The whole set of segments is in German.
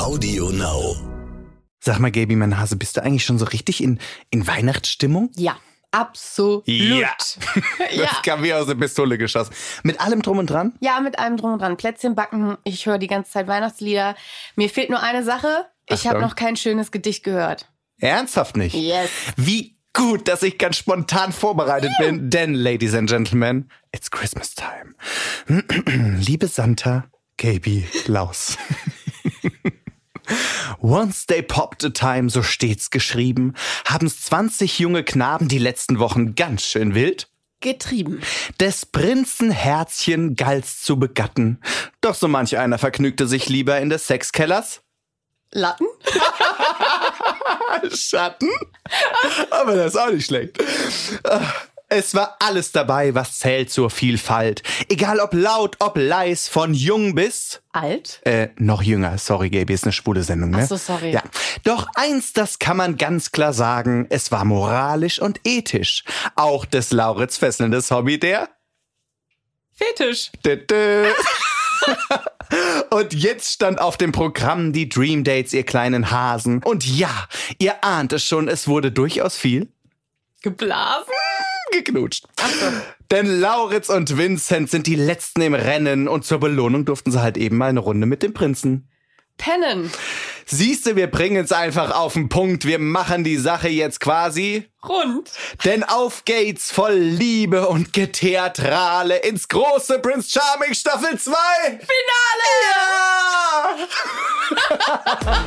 Audio Now. Sag mal, Gaby, mein Hase, bist du eigentlich schon so richtig in, in Weihnachtsstimmung? Ja, absolut. Ja. ja. Das kam wie aus der Pistole geschossen. Mit allem drum und dran? Ja, mit allem drum und dran. Plätzchen backen, ich höre die ganze Zeit Weihnachtslieder. Mir fehlt nur eine Sache. Ich habe noch kein schönes Gedicht gehört. Ernsthaft nicht? Yes. Wie gut, dass ich ganz spontan vorbereitet bin, denn, Ladies and Gentlemen, it's Christmas time. Liebe Santa, Gaby, Laus. Once they popped a time, so steht's geschrieben, haben's 20 junge Knaben die letzten Wochen ganz schön wild. Getrieben. Des Prinzen Herzchen galt's zu begatten, doch so manch einer vergnügte sich lieber in des Sexkellers. Latten? Schatten? Aber das ist auch nicht schlecht. Es war alles dabei, was zählt zur Vielfalt. Egal ob laut, ob leis, von jung bis... Alt? Äh, noch jünger. Sorry, Gaby, ist eine schwule Sendung, ne? Ach so, sorry. Ja. Doch eins, das kann man ganz klar sagen. Es war moralisch und ethisch. Auch des Lauritz fesselndes Hobby der... Fetisch. Dö, dö. Und jetzt stand auf dem Programm die Dream Dates, ihr kleinen Hasen. Und ja, ihr ahnt es schon, es wurde durchaus viel Geblasen? Geknutscht. Denn Lauritz und Vincent sind die letzten im Rennen und zur Belohnung durften sie halt eben mal eine Runde mit dem Prinzen. Pennen. Siehste, wir bringen es einfach auf den Punkt. Wir machen die Sache jetzt quasi. Rund. Denn auf geht's voll Liebe und Getheatrale ins große Prince Charming Staffel 2. Finale! Ja!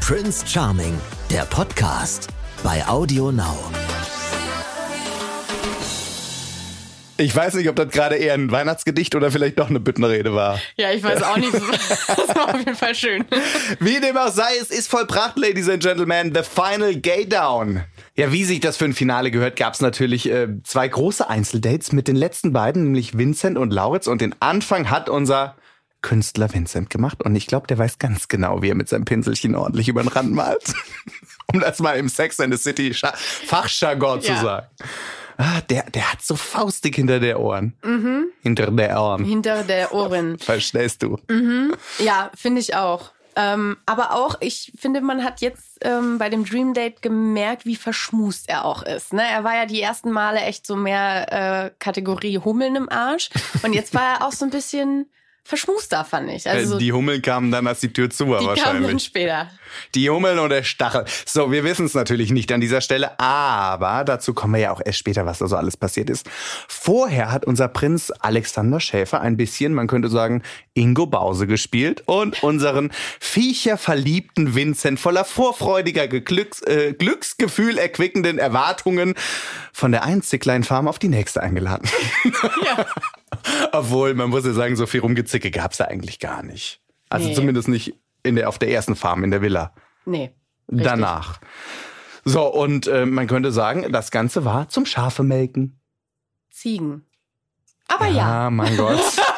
Prince Charming, der Podcast bei Audio Now. Ich weiß nicht, ob das gerade eher ein Weihnachtsgedicht oder vielleicht doch eine Büttenrede war. Ja, ich weiß auch nicht. Das war auf jeden Fall schön. Wie dem auch sei, es ist vollbracht, Ladies and Gentlemen, the final gay down. Ja, wie sich das für ein Finale gehört, gab es natürlich äh, zwei große Einzeldates mit den letzten beiden, nämlich Vincent und Lauritz. Und den Anfang hat unser Künstler Vincent gemacht. Und ich glaube, der weiß ganz genau, wie er mit seinem Pinselchen ordentlich über den Rand malt. um das mal im Sex and the City Fachjargon zu Ja. sagen. Ah, der, der hat so faustig hinter der Ohren. Hinter der Ohren. Hinter der Ohren. Verstehst du? Ja, finde ich auch. Ähm, aber auch, ich finde, man hat jetzt ähm, bei dem Dream Date gemerkt, wie verschmust er auch ist. Ne? Er war ja die ersten Male echt so mehr äh, Kategorie Hummeln im Arsch. Und jetzt war er auch so ein bisschen verschmuster, fand ich. Also Äh, die Hummeln kamen dann, als die Tür zu war die kamen wahrscheinlich. dann später. Die Hummeln und der Stachel. So, wir wissen es natürlich nicht an dieser Stelle, aber dazu kommen wir ja auch erst später, was da so alles passiert ist. Vorher hat unser Prinz Alexander Schäfer ein bisschen, man könnte sagen, Ingo Bause gespielt und unseren viecherverliebten Vincent voller vorfreudiger Glücks, äh, Glücksgefühl erquickenden Erwartungen von der einen Zicklein-Farm auf die nächste eingeladen. Ja. Obwohl, man muss ja sagen, so viel Rumgezicke gab's da eigentlich gar nicht. Also Nee. zumindest nicht in der, auf der ersten Farm in der Villa. Nee. richtig. Danach. So, und äh, man könnte sagen, das Ganze war zum Schafe melken. Ziegen. Aber ja, mein Gott.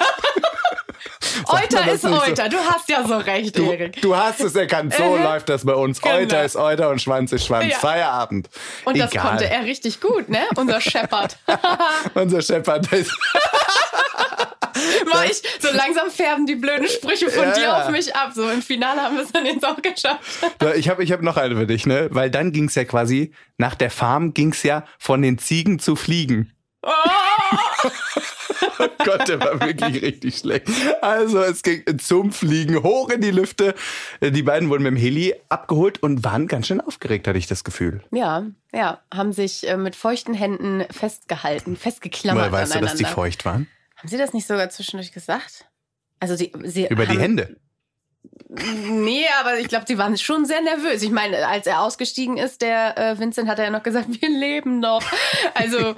Euter das ist nicht so? Euter. Du hast ja so recht, Du, Erik. du hast es erkannt, so Äh, läuft das bei uns. genau. Euter ist Euter und Schwanz ist Schwanz. Ja. Feierabend. Und das Egal. konnte er richtig gut, ne? Unser Shepard. Unser Shepard ist. War ich, so langsam färben die blöden Sprüche von Ja, dir auf mich ab. So im Finale haben wir es dann jetzt auch geschafft. Ich habe ich hab noch eine für dich, ne? Weil dann ging's ja quasi, nach der Farm ging's ja von den Ziegen zu Fliegen. Oh, Oh Gott, der war wirklich richtig schlecht. Also es ging zum Fliegen hoch in die Lüfte. Die beiden wurden mit dem Heli abgeholt und waren ganz schön aufgeregt, hatte ich das Gefühl. ja, ja, haben sich äh, mit feuchten Händen festgehalten, festgeklammert Woher weißt du, dass die feucht waren? Haben Sie das nicht sogar zwischendurch gesagt? Also die, sie Über die haben, Hände. Nee, aber ich glaube, die waren schon sehr nervös. Ich meine, als er ausgestiegen ist, der äh, Vincent hat er ja noch gesagt, wir leben noch. Also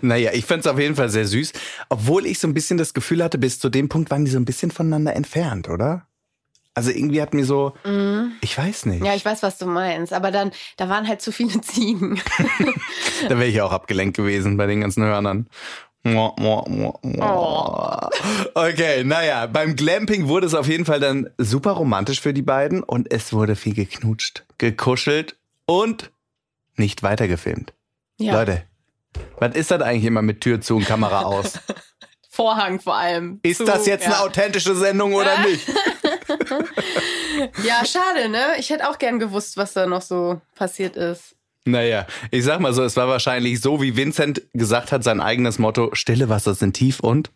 Naja, ich fand's auf jeden Fall sehr süß. Obwohl ich so ein bisschen das Gefühl hatte, bis zu dem Punkt waren die so ein bisschen voneinander entfernt, oder? Also irgendwie hat mir so, ich weiß nicht. Mhm. ja, ich weiß, was du meinst. Aber dann, da waren halt zu viele Ziegen. Da wäre ich auch abgelenkt gewesen bei den ganzen Hörnern. Mua. Okay, naja, beim Glamping wurde es auf jeden Fall dann super romantisch für die beiden und es wurde viel geknutscht, gekuschelt und nicht weitergefilmt. Ja, Leute, was ist das eigentlich immer mit Tür zu und Kamera aus? Vorhang vor allem. Ist zu, das jetzt ja. eine authentische Sendung oder nicht? ja, schade, ne? Ich hätte auch gern gewusst, was da noch so passiert ist. Naja, ich sag mal so, es war wahrscheinlich so, wie Vincent gesagt hat, sein eigenes Motto, stille Wasser sind tief und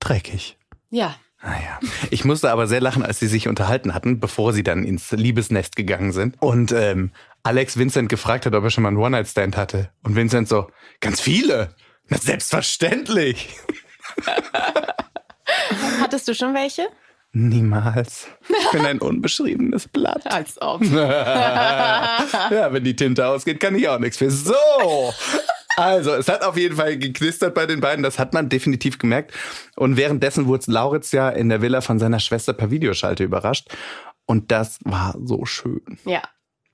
dreckig. Ja. Naja, ich musste aber sehr lachen, als sie sich unterhalten hatten, bevor sie dann ins Liebesnest gegangen sind. Und ähm, Alex Vincent gefragt hat, ob er schon mal einen One-Night-Stand hatte. Und Vincent so, ganz viele. Na, selbstverständlich. Hattest du schon welche? Niemals. Ich bin ein unbeschriebenes Blatt. Als ob. ja, wenn die Tinte ausgeht, kann ich auch nichts für. So. Also, es hat auf jeden Fall geknistert bei den beiden, das hat man definitiv gemerkt. Und währenddessen wurde Lauritz ja in der Villa von seiner Schwester per Videoschalte überrascht. Und das war so schön. Ja.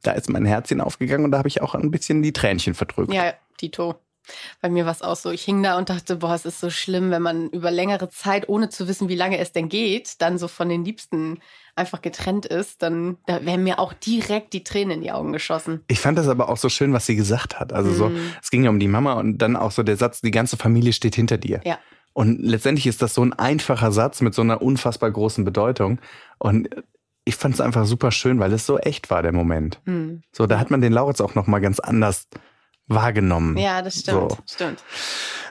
Da ist mein Herzchen aufgegangen und da habe ich auch ein bisschen die Tränchen verdrückt. Ja, Tito. Bei mir war es auch so. Ich hing da und dachte, boah, es ist so schlimm, wenn man über längere Zeit, ohne zu wissen, wie lange es denn geht, dann so von den Liebsten einfach getrennt ist, dann da wären mir auch direkt die Tränen in die Augen geschossen. Ich fand das aber auch so schön, was sie gesagt hat. Also so, Mhm. es ging ja um die Mama und dann auch so der Satz, die ganze Familie steht hinter dir. Ja. Und letztendlich ist das so ein einfacher Satz mit so einer unfassbar großen Bedeutung. Und ich fand es einfach super schön, weil es so echt war, der Moment. Hm. So, da hat man den Lauritz auch nochmal ganz anders wahrgenommen. Ja, das stimmt. So. Stimmt.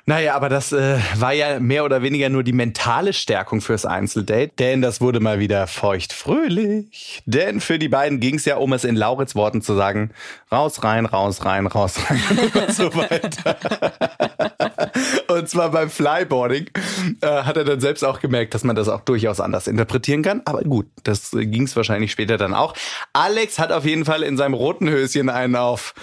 Naja, aber das äh, war ja mehr oder weniger nur die mentale Stärkung fürs Einzeldate, denn das wurde mal wieder feucht-fröhlich. Denn für die beiden ging es ja, um es in Lauritz Worten zu sagen, raus, rein, raus, rein, raus, rein und so weiter. und zwar beim Flyboarding äh, hat er dann selbst auch gemerkt, dass man das auch durchaus anders interpretieren kann. Aber gut, das äh, ging es wahrscheinlich später dann auch. Alex hat auf jeden Fall in seinem roten Höschen einen auf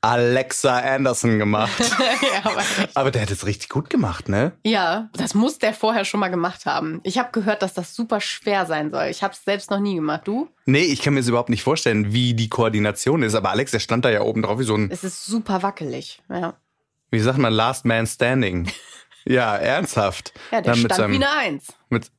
Alexa Anderson gemacht. ja, aber der hat es richtig gut gemacht, ne? ja, das muss der vorher schon mal gemacht haben. Ich habe gehört, dass das super schwer sein soll. Ich habe es selbst noch nie gemacht. Du? Nee, ich kann mir das überhaupt nicht vorstellen, wie die Koordination ist. Aber Alex, der stand da ja oben drauf wie so ein, Es ist super wackelig. Ja, wie sagt man, Last Man Standing. ja, ernsthaft. ja der Dann stand seinem, wie eine Eins. mit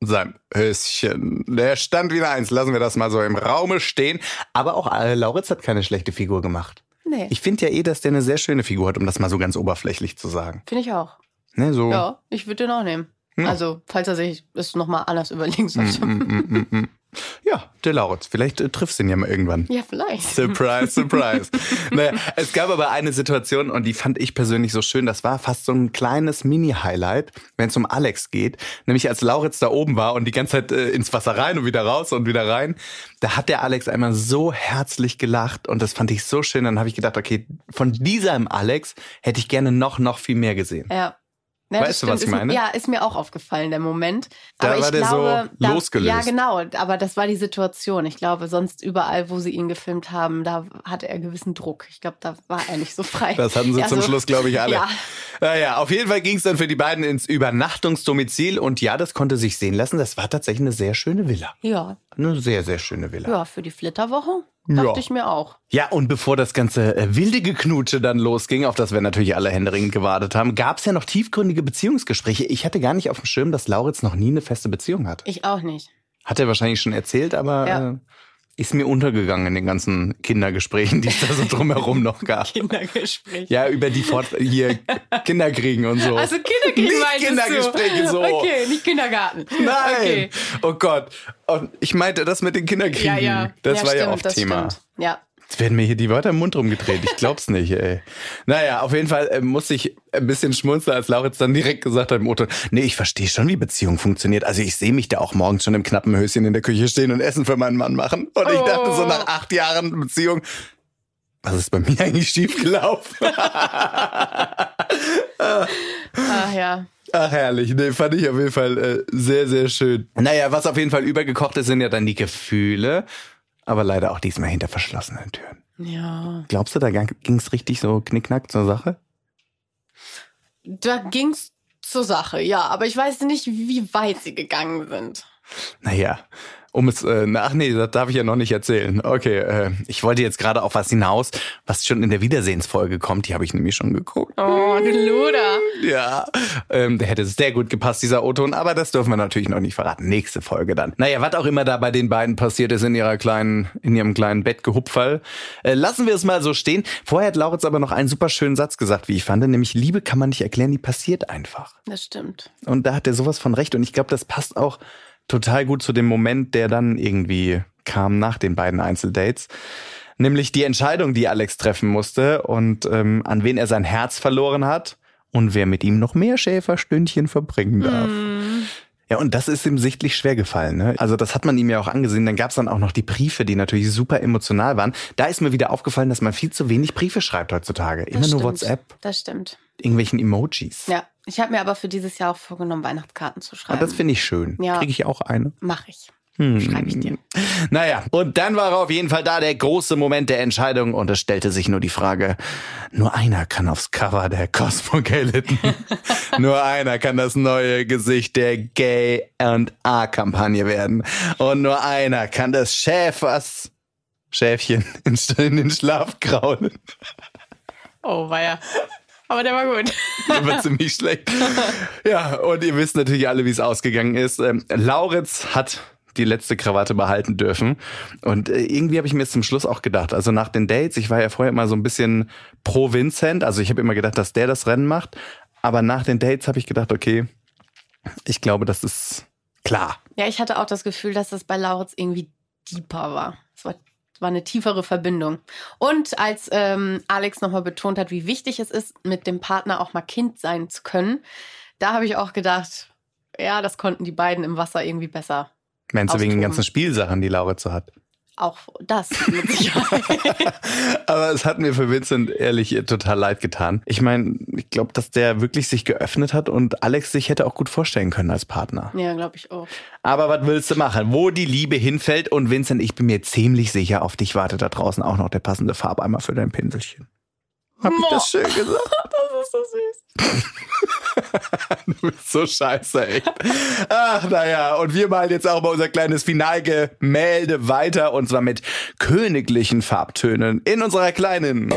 seinem Höschen. Der stand wie eine Eins. Lassen wir das mal so im Raume stehen. Aber auch äh, Lauritz hat keine schlechte Figur gemacht. Nee, Ich finde ja eh, dass der eine sehr schöne Figur hat, um das mal so ganz oberflächlich zu sagen. finde ich auch. Ne, so. Ja, ich würde den auch nehmen. Ja. Also, falls er sich es nochmal anders überlegen Mm, sollte. mm, mm, mm, mm. Ja, der Lauritz. Vielleicht äh, triffst du ihn ja mal irgendwann. Ja, vielleicht. Surprise, surprise. naja, es gab aber eine Situation und die fand ich persönlich so schön. Das war fast so ein kleines Mini-Highlight, wenn es um Alex geht. Nämlich als Lauritz da oben war und die ganze Zeit äh, ins Wasser rein und wieder raus und wieder rein. Da hat der Alex einmal so herzlich gelacht und das fand ich so schön. Dann habe ich gedacht, okay, von diesem Alex hätte ich gerne noch, noch viel mehr gesehen. Ja. Ja, Weißt du, was ich Ist meine? Ja, ist mir auch aufgefallen, der Moment. Da aber ich war der so glaube, da, losgelöst. Ja, genau. Aber das war die Situation. Ich glaube, sonst überall, wo sie ihn gefilmt haben, da hatte er gewissen Druck. Ich glaube, da war er nicht so frei. Das hatten sie Ja, zum so- Schluss, glaube ich, alle. Ja. Naja, auf jeden Fall ging es dann für die beiden ins Übernachtungsdomizil und ja, das konnte sich sehen lassen. Das war tatsächlich eine sehr schöne Villa. Ja, Eine sehr, sehr schöne Villa. ja, für die Flitterwoche dachte Ja. ich mir auch. Ja, und bevor das ganze äh, wilde Geknutsche dann losging, auf das wir natürlich alle händeringend gewartet haben, gab es ja noch tiefgründige Beziehungsgespräche. Ich hatte gar nicht auf dem Schirm, dass Lauritz noch nie eine feste Beziehung hatte. Ich auch nicht. Hat er wahrscheinlich schon erzählt, aber Ja. äh, ist mir untergegangen in den ganzen Kindergesprächen, die es da so drumherum noch gab. Kindergespräch. Ja, über die Fort hier Kinderkriegen und so. Also Kinderkrieg Nicht Kindergespräche, du. so. Okay, nicht Kindergarten. Nein! Okay. Oh Gott. Und ich meinte das mit den Kinderkriegen. Ja, ja. Das ja, war stimmt, ja oft das Thema. Stimmt. Ja. Jetzt werden mir hier die Wörter im Mund rumgedreht. Ich glaub's nicht, ey. Naja, auf jeden Fall äh, musste ich ein bisschen schmunzeln, als Lauritz dann direkt gesagt hat im Auto, nee, ich verstehe schon, wie Beziehung funktioniert. Also ich sehe mich da auch morgens schon im knappen Höschen in der Küche stehen und Essen für meinen Mann machen. Und ich dachte so Oh. nach acht Jahren Beziehung, was ist bei mir eigentlich schiefgelaufen? Ach ja. Ach herrlich, nee, fand ich auf jeden Fall äh, sehr, sehr schön. Naja, was auf jeden Fall übergekocht ist, sind ja dann die Gefühle. Aber leider auch diesmal hinter verschlossenen Türen. Ja. Glaubst du, da ging es richtig so knickknack zur Sache? Da ging's zur Sache, ja. Aber ich weiß nicht, wie weit sie gegangen sind. Naja, um es, äh, na, ach nee, das darf ich ja noch nicht erzählen. Okay, äh, ich wollte jetzt gerade auf was hinaus, was schon in der Wiedersehensfolge kommt. Die habe ich nämlich schon geguckt. Oh, du Luder. Ja, ähm, der hätte sehr gut gepasst, dieser O-Ton, aber das dürfen wir natürlich noch nicht verraten. Nächste Folge dann. Naja, was auch immer da bei den beiden passiert ist in ihrer kleinen, in ihrem kleinen Bettgehupferl, äh, lassen wir es mal so stehen. Vorher hat Lauritz aber noch einen super schönen Satz gesagt, wie ich fand, nämlich Liebe kann man nicht erklären, die passiert einfach. Das stimmt. Und da hat er sowas von recht und ich glaube, das passt auch total gut zu dem Moment, der dann irgendwie kam nach den beiden Einzeldates. Nämlich die Entscheidung, die Alex treffen musste und ähm, an wen er sein Herz verloren hat und wer mit ihm noch mehr Schäferstündchen verbringen darf. Mm. Ja, und das ist ihm sichtlich schwer gefallen. Ne? Also das hat man ihm ja auch angesehen. Dann gab es dann auch noch die Briefe, die natürlich super emotional waren. Da ist mir wieder aufgefallen, dass man viel zu wenig Briefe schreibt heutzutage. Immer das nur stimmt. WhatsApp. Das stimmt. Irgendwelchen Emojis. Ja, ich habe mir aber für dieses Jahr auch vorgenommen, Weihnachtskarten zu schreiben. Aber das finde ich schön. Ja. Kriege ich auch eine. Mache ich. Hm. Schreibe ich dir. Naja, und dann war auf jeden Fall da der große Moment der Entscheidung und es stellte sich nur die Frage, nur einer kann aufs Cover der Cosmopolitan. nur einer kann das neue Gesicht der Gay and A-Kampagne werden. Und nur einer kann des Schäfers Schäfchen in den Schlaf kraulen. Oh, war ja. Aber der war gut. Der war ziemlich schlecht. Ja, und ihr wisst natürlich alle, wie es ausgegangen ist. Ähm, Lauritz hat die letzte Krawatte behalten dürfen. Und äh, irgendwie habe ich mir jetzt zum Schluss auch gedacht, also nach den Dates, ich war ja vorher immer so ein bisschen pro Vincent, also ich habe immer gedacht, dass der das Rennen macht. Aber nach den Dates habe ich gedacht, okay, ich glaube, das ist klar. Ja, ich hatte auch das Gefühl, dass das bei Lauritz irgendwie deeper war. Es war, war eine tiefere Verbindung. Und als ähm, Alex nochmal betont hat, wie wichtig es ist, mit dem Partner auch mal Kind sein zu können, da habe ich auch gedacht, ja, das konnten die beiden im Wasser irgendwie besser Meinst du wegen den ganzen Spielsachen, die Lauritz so hat? Auch das mit Sicherheit. Aber es hat mir für Vincent ehrlich total leid getan. Ich meine, ich glaube, dass der wirklich sich geöffnet hat und Alex sich hätte auch gut vorstellen können als Partner. ja, glaube ich auch. Aber was willst du machen? Wo die Liebe hinfällt und Vincent, ich bin mir ziemlich sicher, auf dich wartet da draußen auch noch der passende Farbeimer für dein Pinselchen. Hab ich das schön gesagt? Das ist so süß. Du bist so scheiße, echt. Ach, naja, und wir malen jetzt auch mal unser kleines Finalgemälde weiter und zwar mit königlichen Farbtönen in unserer kleinen.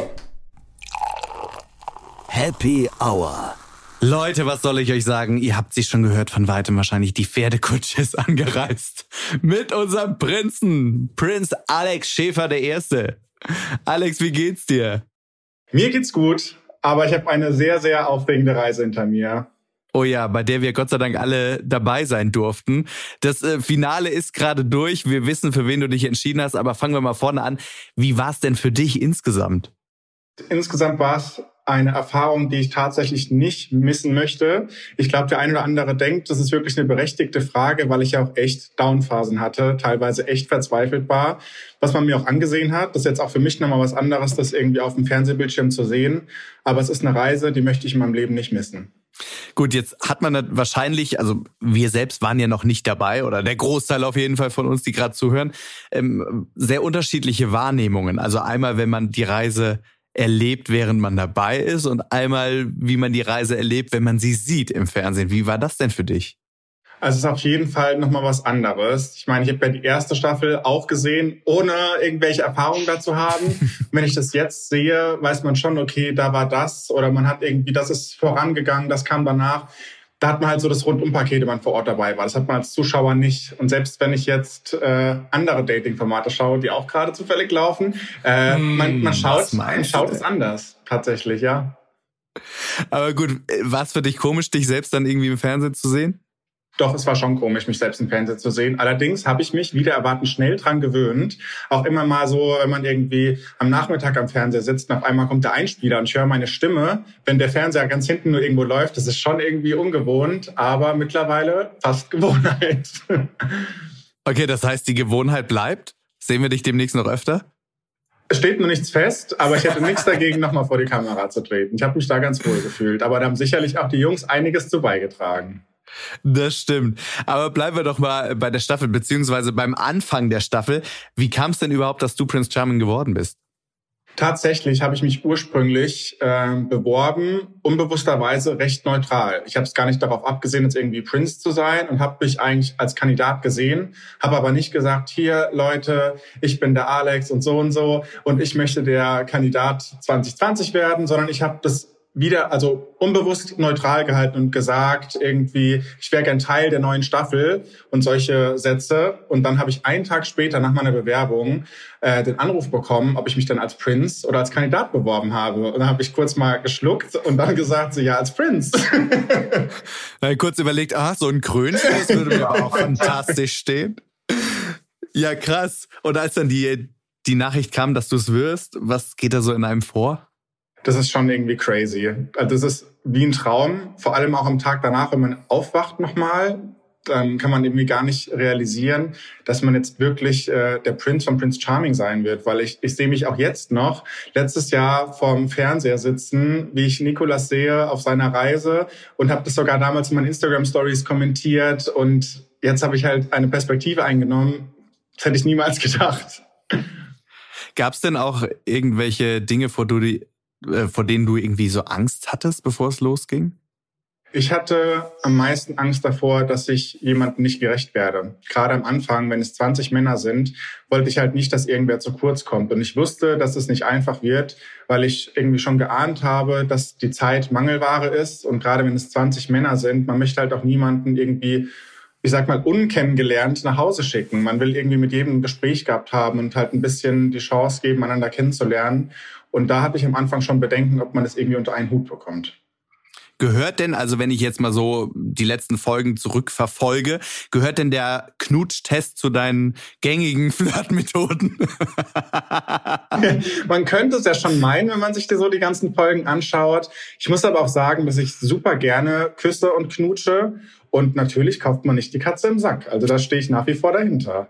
Happy Hour. Leute, was soll ich euch sagen? Ihr habt sie schon gehört, von weitem wahrscheinlich. Die Pferdekutsche ist angereist. Mit unserem Prinzen. Prinz Alex Schäfer der Erste. Alex, wie geht's dir? Mir geht's gut, aber ich habe eine sehr, sehr aufregende Reise hinter mir. Oh ja, bei der wir Gott sei Dank alle dabei sein durften. Das äh, Finale ist gerade durch. Wir wissen, für wen du dich entschieden hast, aber fangen wir mal vorne an. Wie war es denn für dich insgesamt? Insgesamt war es eine Erfahrung, die ich tatsächlich nicht missen möchte. Ich glaube, der eine oder andere denkt, das ist wirklich eine berechtigte Frage, weil ich ja auch echt Downphasen hatte, teilweise echt verzweifelt war. Was man mir auch angesehen hat, das ist jetzt auch für mich nochmal was anderes, das irgendwie auf dem Fernsehbildschirm zu sehen. Aber es ist eine Reise, die möchte ich in meinem Leben nicht missen. Gut, jetzt hat man wahrscheinlich, also wir selbst waren ja noch nicht dabei oder der Großteil auf jeden Fall von uns, die gerade zuhören, ähm, sehr unterschiedliche Wahrnehmungen. Also einmal, wenn man die Reise erlebt, während man dabei ist und einmal, wie man die Reise erlebt, wenn man sie sieht im Fernsehen. Wie war das denn für dich? Also es ist auf jeden Fall nochmal was anderes. Ich meine, ich habe ja die erste Staffel auch gesehen, ohne irgendwelche Erfahrungen dazu haben. Wenn ich das jetzt sehe, weiß man schon, okay, da war das oder man hat irgendwie, das ist vorangegangen, das kam danach. Da hat man halt so das Rundumpaket, wenn man vor Ort dabei war. Das hat man als Zuschauer nicht. Und selbst wenn ich jetzt äh, andere Dating-Formate schaue, die auch gerade zufällig laufen, äh, Hm, man, man schaut, was man schaut es anders, tatsächlich, ja. Aber gut, war es für dich komisch, dich selbst dann irgendwie im Fernsehen zu sehen? Doch, es war schon komisch, mich selbst im Fernsehen zu sehen. Allerdings habe ich mich wieder erwarten schnell dran gewöhnt. Auch immer mal so, wenn man irgendwie am Nachmittag am Fernseher sitzt und auf einmal kommt der Einspieler und ich höre meine Stimme, wenn der Fernseher ganz hinten nur irgendwo läuft. Das ist schon irgendwie ungewohnt, aber mittlerweile fast Gewohnheit. Okay, das heißt, die Gewohnheit bleibt. Sehen wir dich demnächst noch öfter? Es steht noch nichts fest, aber ich hätte nichts dagegen, nochmal vor die Kamera zu treten. Ich habe mich da ganz wohl gefühlt. Aber da haben sicherlich auch die Jungs einiges zu beigetragen. Das stimmt. Aber bleiben wir doch mal bei der Staffel, beziehungsweise beim Anfang der Staffel. Wie kam es denn überhaupt, dass du Prince Charming geworden bist? Tatsächlich habe ich mich ursprünglich ähm, beworben, unbewussterweise recht neutral. Ich habe es gar nicht darauf abgesehen, jetzt irgendwie Prince zu sein und habe mich eigentlich als Kandidat gesehen, habe aber nicht gesagt, hier Leute, ich bin der Alex und so und so und ich möchte der Kandidat 2020 werden, sondern ich habe das wieder, also unbewusst neutral gehalten und gesagt, irgendwie, ich wäre gern Teil der neuen Staffel und solche Sätze. Und dann habe ich einen Tag später nach meiner Bewerbung äh, den Anruf bekommen, ob ich mich dann als Prince oder als Kandidat beworben habe. Und dann habe ich kurz mal geschluckt und dann gesagt, so ja, als Prince. dann kurz überlegt, ah, so ein das würde mir auch fantastisch stehen. Ja, krass. Und als dann die, die Nachricht kam, dass du es wirst, was geht da so in einem vor? Das ist schon irgendwie crazy. Also das ist wie ein Traum, vor allem auch am Tag danach, wenn man aufwacht nochmal, dann kann man irgendwie gar nicht realisieren, dass man jetzt wirklich äh, der Prince von Prince Charming sein wird, weil ich, ich sehe mich auch jetzt noch letztes Jahr vorm Fernseher sitzen, wie ich Nikolas sehe auf seiner Reise und habe das sogar damals in meinen Instagram Stories kommentiert und jetzt habe ich halt eine Perspektive eingenommen, das hätte ich niemals gedacht. Gab es denn auch irgendwelche Dinge, vor, du die, äh, vor denen du irgendwie so Angst hattest, bevor es losging? Ich hatte am meisten Angst davor, dass ich jemandem nicht gerecht werde. Gerade am Anfang, wenn es 20 Männer sind, wollte ich halt nicht, dass irgendwer zu kurz kommt. Und ich wusste, dass es nicht einfach wird, weil ich irgendwie schon geahnt habe, dass die Zeit Mangelware ist. Und gerade wenn es 20 Männer sind, man möchte halt auch niemanden irgendwie ich sag mal, unkennengelernt nach Hause schicken. Man will irgendwie mit jedem ein Gespräch gehabt haben und halt ein bisschen die Chance geben, einander kennenzulernen. Und da hatte ich am Anfang schon Bedenken, ob man das irgendwie unter einen Hut bekommt. Gehört denn, also wenn ich jetzt mal so die letzten Folgen zurückverfolge, gehört denn der Knutsch-Test zu deinen gängigen Flirtmethoden? man könnte es ja schon meinen, wenn man sich so die ganzen Folgen anschaut. Ich muss aber auch sagen, dass ich super gerne küsse und knutsche. Und natürlich kauft man nicht die Katze im Sack. Also da stehe ich nach wie vor dahinter.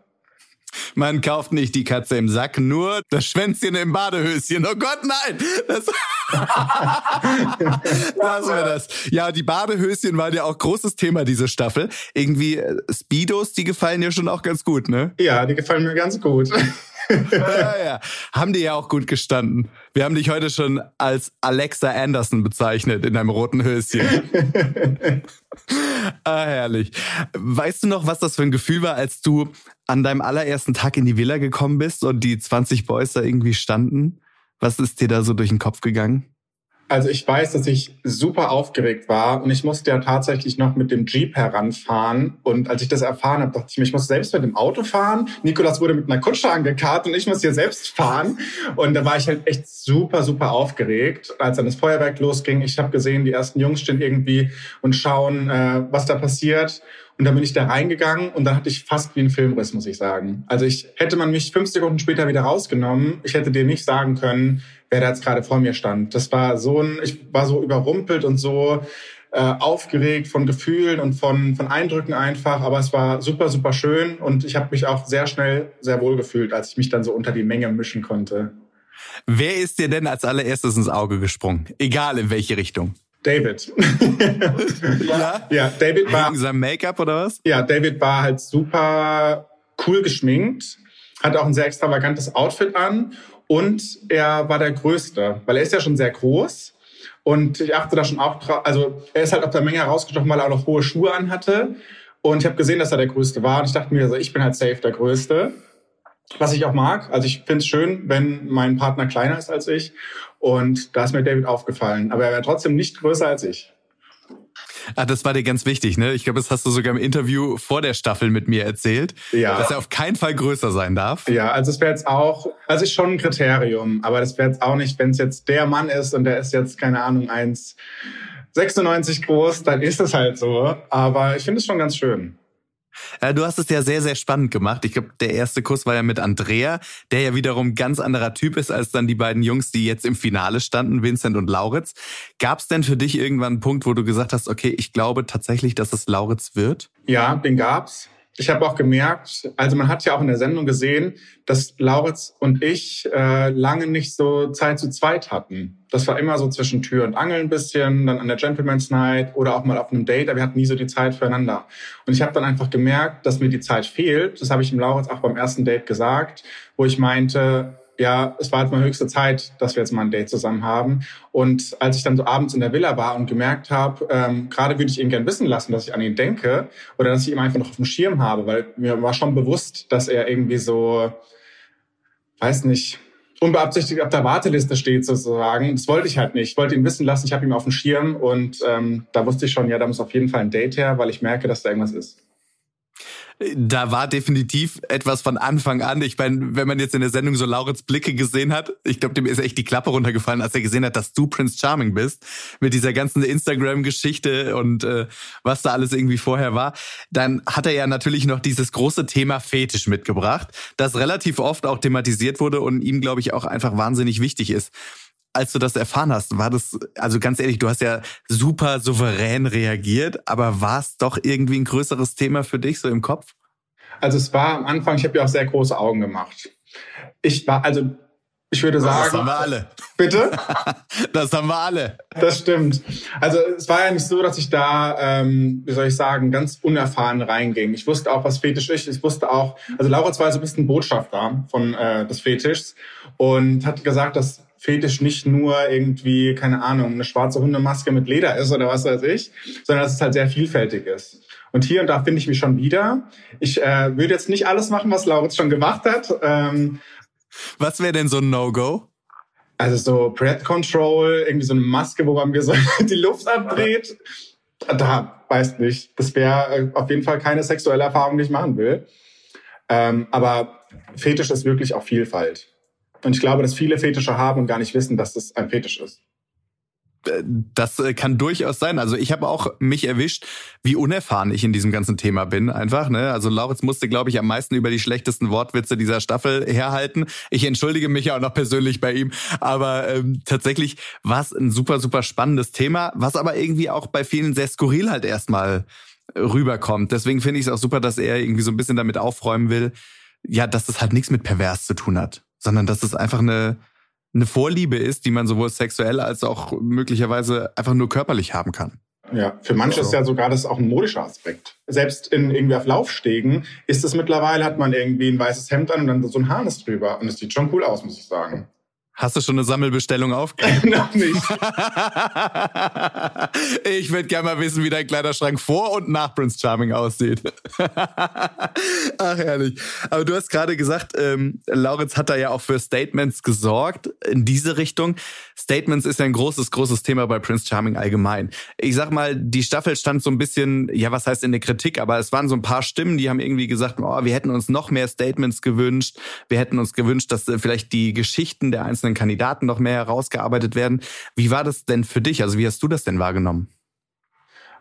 Man kauft nicht die Katze im Sack, nur das Schwänzchen im Badehöschen. Oh Gott, nein! Das Lassen wir das. Ja, die Badehöschen waren ja auch großes Thema diese Staffel. Irgendwie äh, Speedos, die gefallen dir schon auch ganz gut, ne? Ja, die gefallen mir ganz gut. ja, ja. Haben die ja auch gut gestanden. Wir haben dich heute schon als Alexa Anderson bezeichnet in deinem roten Höschen. ah, herrlich. Weißt du noch, was das für ein Gefühl war, als du an deinem allerersten Tag in die Villa gekommen bist und die 20 Boys da irgendwie standen? Was ist dir da so durch den Kopf gegangen? Also ich weiß, dass ich super aufgeregt war und ich musste ja tatsächlich noch mit dem Jeep heranfahren. Und als ich das erfahren habe, dachte ich mir, ich muss selbst mit dem Auto fahren. Nikolas wurde mit einer Kutsche angekarrt und ich muss hier selbst fahren. Und da war ich halt echt super, super aufgeregt. Als dann das Feuerwerk losging, ich habe gesehen, die ersten Jungs stehen irgendwie und schauen, äh, was da passiert. Und dann bin ich da reingegangen und dann hatte ich fast wie ein Filmriss, muss ich sagen. Also ich hätte man mich fünf Sekunden später wieder rausgenommen, ich hätte dir nicht sagen können, wer da jetzt gerade vor mir stand. Das war so ein, ich war so überrumpelt und so äh, aufgeregt von Gefühlen und von, von Eindrücken einfach. Aber es war super, super schön und ich habe mich auch sehr schnell sehr wohl gefühlt, als ich mich dann so unter die Menge mischen konnte. Wer ist dir denn als allererstes ins Auge gesprungen? Egal in welche Richtung. David. ja? Ja, David war. Wegen seinem Make-up oder was? Ja, David war halt super cool geschminkt, hat auch ein sehr extravagantes Outfit an und er war der Größte, weil er ist ja schon sehr groß. Und ich achte da schon auch drauf, also er ist halt auf der Menge herausgestochen, weil er auch noch hohe Schuhe anhatte. Und ich habe gesehen, dass er der Größte war. Und ich dachte mir, also ich bin halt safe der Größte. Was ich auch mag. Also ich finde es schön, wenn mein Partner kleiner ist als ich. Und da ist mir David aufgefallen. Aber er wäre trotzdem nicht größer als ich. Ah, das war dir ganz wichtig, ne? Ich glaube, das hast du sogar im Interview vor der Staffel mit mir erzählt, ja. dass er auf keinen Fall größer sein darf. Ja, also es wäre jetzt auch, also ist schon ein Kriterium, aber das wäre jetzt auch nicht, wenn es jetzt der Mann ist und der ist jetzt, keine Ahnung, 1,96 groß, dann ist es halt so. Aber ich finde es schon ganz schön. Äh, du hast es ja sehr, sehr spannend gemacht. Ich glaube, der erste Kuss war ja mit Andrea, der ja wiederum ganz anderer Typ ist als dann die beiden Jungs, die jetzt im Finale standen, Vincent und Lauritz. Gab es denn für dich irgendwann einen Punkt, wo du gesagt hast, okay, ich glaube tatsächlich, dass es Lauritz wird? Ja, den gab's. Ich habe auch gemerkt, also man hat ja auch in der Sendung gesehen, dass Lauritz und ich äh, lange nicht so Zeit zu zweit hatten. Das war immer so zwischen Tür und Angel ein bisschen, dann an der Gentleman's Night oder auch mal auf einem Date, aber wir hatten nie so die Zeit füreinander. Und ich habe dann einfach gemerkt, dass mir die Zeit fehlt. Das habe ich dem Lauritz auch beim ersten Date gesagt, wo ich meinte, ja, es war jetzt mal höchste Zeit, dass wir jetzt mal ein Date zusammen haben. Und als ich dann so abends in der Villa war und gemerkt habe, ähm, gerade würde ich ihn gern wissen lassen, dass ich an ihn denke oder dass ich ihn einfach noch auf dem Schirm habe, weil mir war schon bewusst, dass er irgendwie so, weiß nicht, unbeabsichtigt auf der Warteliste steht sozusagen. Das wollte ich halt nicht. Ich wollte ihn wissen lassen, ich habe ihn auf dem Schirm und ähm, da wusste ich schon, ja, da muss auf jeden Fall ein Date her, weil ich merke, dass da irgendwas ist da war definitiv etwas von Anfang an. Ich meine, wenn man jetzt in der Sendung so Laurits Blicke gesehen hat, ich glaube, dem ist echt die Klappe runtergefallen, als er gesehen hat, dass du Prince Charming bist, mit dieser ganzen Instagram-Geschichte und äh, was da alles irgendwie vorher war. Dann hat er ja natürlich noch dieses große Thema Fetisch mitgebracht, das relativ oft auch thematisiert wurde und ihm, glaube ich, auch einfach wahnsinnig wichtig ist als du das erfahren hast, war das, also ganz ehrlich, du hast ja super souverän reagiert, aber war es doch irgendwie ein größeres Thema für dich so im Kopf? Also es war am Anfang, ich habe ja auch sehr große Augen gemacht. Ich war, also ich würde sagen. Das haben wir alle. Bitte? Das haben wir alle. Das stimmt. Also es war ja nicht so, dass ich da, ähm, wie soll ich sagen, ganz unerfahren reinging. Ich wusste auch, was Fetisch ist. Ich wusste auch, also Laura war so ein bisschen Botschafter von äh, des Fetischs und hat gesagt, dass Fetisch nicht nur irgendwie, keine Ahnung, eine schwarze Hundemaske mit Leder ist oder was weiß ich, sondern dass es halt sehr vielfältig ist. Und hier und da finde ich mich schon wieder. Ich äh, würde jetzt nicht alles machen, was Lauritz schon gemacht hat. Ähm, was wäre denn so ein No-Go? Also so Breath Control, irgendwie so eine Maske, wo man mir so die Luft abdreht. Da weiß nicht. Das wäre äh, auf jeden Fall keine sexuelle Erfahrung, die ich machen will. Ähm, aber Fetisch ist wirklich auch Vielfalt. Und ich glaube, dass viele Fetische haben und gar nicht wissen, dass das ein Fetisch ist. Äh, das äh, kann durchaus sein. Also ich habe auch mich erwischt, wie unerfahren ich in diesem ganzen Thema bin. Einfach. Ne? Also Lauritz musste, glaube ich, am meisten über die schlechtesten Wortwitze dieser Staffel herhalten. Ich entschuldige mich auch noch persönlich bei ihm. Aber ähm, tatsächlich war es ein super, super spannendes Thema, was aber irgendwie auch bei vielen sehr skurril halt erstmal rüberkommt. Deswegen finde ich es auch super, dass er irgendwie so ein bisschen damit aufräumen will, ja, dass das halt nichts mit pervers zu tun hat sondern dass es einfach eine, eine Vorliebe ist, die man sowohl sexuell als auch möglicherweise einfach nur körperlich haben kann. Ja, für manche ist ja sogar das auch ein modischer Aspekt. Selbst in irgendwie auf Laufstegen ist es mittlerweile, hat man irgendwie ein weißes Hemd an und dann so ein Harnis drüber. Und es sieht schon cool aus, muss ich sagen. Hast du schon eine Sammelbestellung aufgegeben? Noch nicht. ich würde gerne mal wissen, wie dein Kleiderschrank vor und nach Prince Charming aussieht. Ach, herrlich. Aber du hast gerade gesagt, ähm, Lauritz hat da ja auch für Statements gesorgt in diese Richtung. Statements ist ja ein großes, großes Thema bei Prince Charming allgemein. Ich sag mal, die Staffel stand so ein bisschen, ja, was heißt in der Kritik, aber es waren so ein paar Stimmen, die haben irgendwie gesagt, oh, wir hätten uns noch mehr Statements gewünscht. Wir hätten uns gewünscht, dass äh, vielleicht die Geschichten der einzelnen einzelnen Kandidaten noch mehr herausgearbeitet werden. Wie war das denn für dich? Also wie hast du das denn wahrgenommen?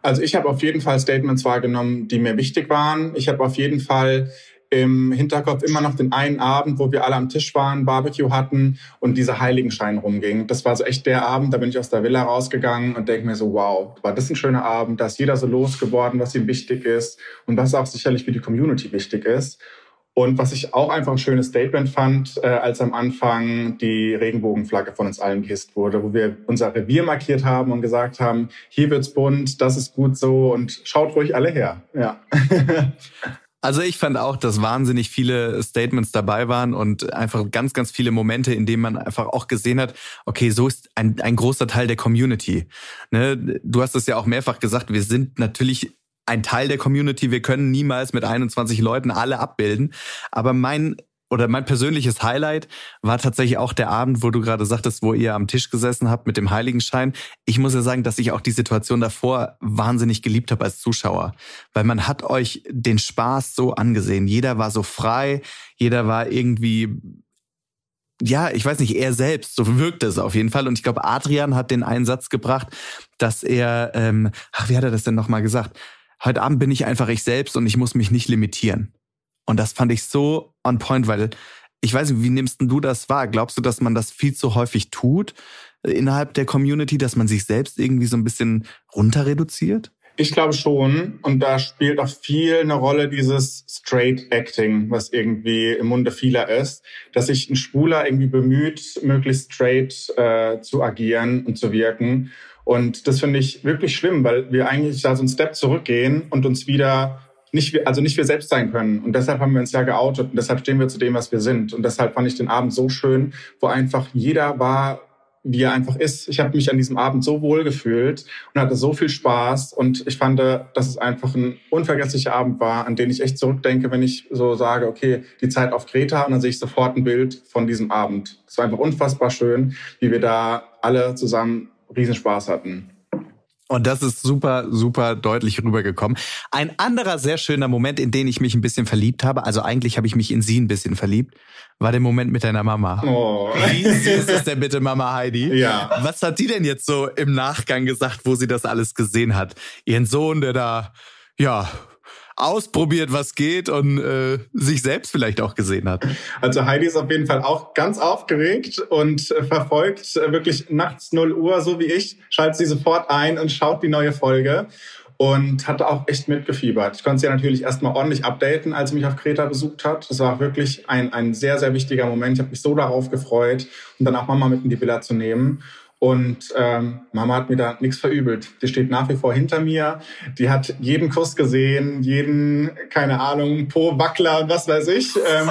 Also ich habe auf jeden Fall Statements wahrgenommen, die mir wichtig waren. Ich habe auf jeden Fall im Hinterkopf immer noch den einen Abend, wo wir alle am Tisch waren, Barbecue hatten und dieser Heiligenschein rumging. Das war so echt der Abend, da bin ich aus der Villa rausgegangen und denke mir so, wow, war das ein schöner Abend, da ist jeder so losgeworden, was ihm wichtig ist und was auch sicherlich für die Community wichtig ist. Und was ich auch einfach ein schönes Statement fand, äh, als am Anfang die Regenbogenflagge von uns allen gehisst wurde, wo wir unser Revier markiert haben und gesagt haben, hier wird's bunt, das ist gut so und schaut ruhig alle her. Ja. Also ich fand auch, dass wahnsinnig viele Statements dabei waren und einfach ganz, ganz viele Momente, in denen man einfach auch gesehen hat, okay, so ist ein, ein großer Teil der Community. Ne? Du hast es ja auch mehrfach gesagt, wir sind natürlich ein Teil der Community. Wir können niemals mit 21 Leuten alle abbilden. Aber mein oder mein persönliches Highlight war tatsächlich auch der Abend, wo du gerade sagtest, wo ihr am Tisch gesessen habt mit dem Heiligenschein. Ich muss ja sagen, dass ich auch die Situation davor wahnsinnig geliebt habe als Zuschauer, weil man hat euch den Spaß so angesehen. Jeder war so frei, jeder war irgendwie ja, ich weiß nicht, er selbst, so wirkt es auf jeden Fall. Und ich glaube, Adrian hat den Einsatz gebracht, dass er, ähm, ach, wie hat er das denn nochmal gesagt? Heute Abend bin ich einfach ich selbst und ich muss mich nicht limitieren. Und das fand ich so on point, weil ich weiß nicht, wie nimmst du das wahr? Glaubst du, dass man das viel zu häufig tut innerhalb der Community, dass man sich selbst irgendwie so ein bisschen runter reduziert? Ich glaube schon. Und da spielt auch viel eine Rolle dieses Straight Acting, was irgendwie im Munde vieler ist, dass sich ein Schwuler irgendwie bemüht, möglichst straight äh, zu agieren und zu wirken. Und das finde ich wirklich schlimm, weil wir eigentlich da so einen Step zurückgehen und uns wieder nicht, also nicht wir selbst sein können. Und deshalb haben wir uns ja geoutet und deshalb stehen wir zu dem, was wir sind. Und deshalb fand ich den Abend so schön, wo einfach jeder war wie er einfach ist. Ich habe mich an diesem Abend so wohl gefühlt und hatte so viel Spaß und ich fand, dass es einfach ein unvergesslicher Abend war, an den ich echt zurückdenke, wenn ich so sage, okay, die Zeit auf Kreta und dann sehe ich sofort ein Bild von diesem Abend. Es war einfach unfassbar schön, wie wir da alle zusammen Riesenspaß hatten. Und das ist super, super deutlich rübergekommen. Ein anderer sehr schöner Moment, in den ich mich ein bisschen verliebt habe, also eigentlich habe ich mich in sie ein bisschen verliebt, war der Moment mit deiner Mama. Oh. Wie süß ist denn bitte Mama Heidi? Ja. Was hat die denn jetzt so im Nachgang gesagt, wo sie das alles gesehen hat? Ihren Sohn, der da, ja, ausprobiert, was geht und äh, sich selbst vielleicht auch gesehen hat. Also Heidi ist auf jeden Fall auch ganz aufgeregt und äh, verfolgt äh, wirklich nachts 0 Uhr, so wie ich, schaltet sie sofort ein und schaut die neue Folge und hat auch echt mitgefiebert. Ich konnte sie ja natürlich erstmal ordentlich updaten, als sie mich auf Kreta besucht hat. Das war wirklich ein, ein sehr, sehr wichtiger Moment. Ich habe mich so darauf gefreut und dann auch Mama mit in die Villa zu nehmen. Und ähm, Mama hat mir da nichts verübelt. Die steht nach wie vor hinter mir. Die hat jeden Kuss gesehen, jeden, keine Ahnung, Po-Wackler und was weiß ich. Ähm,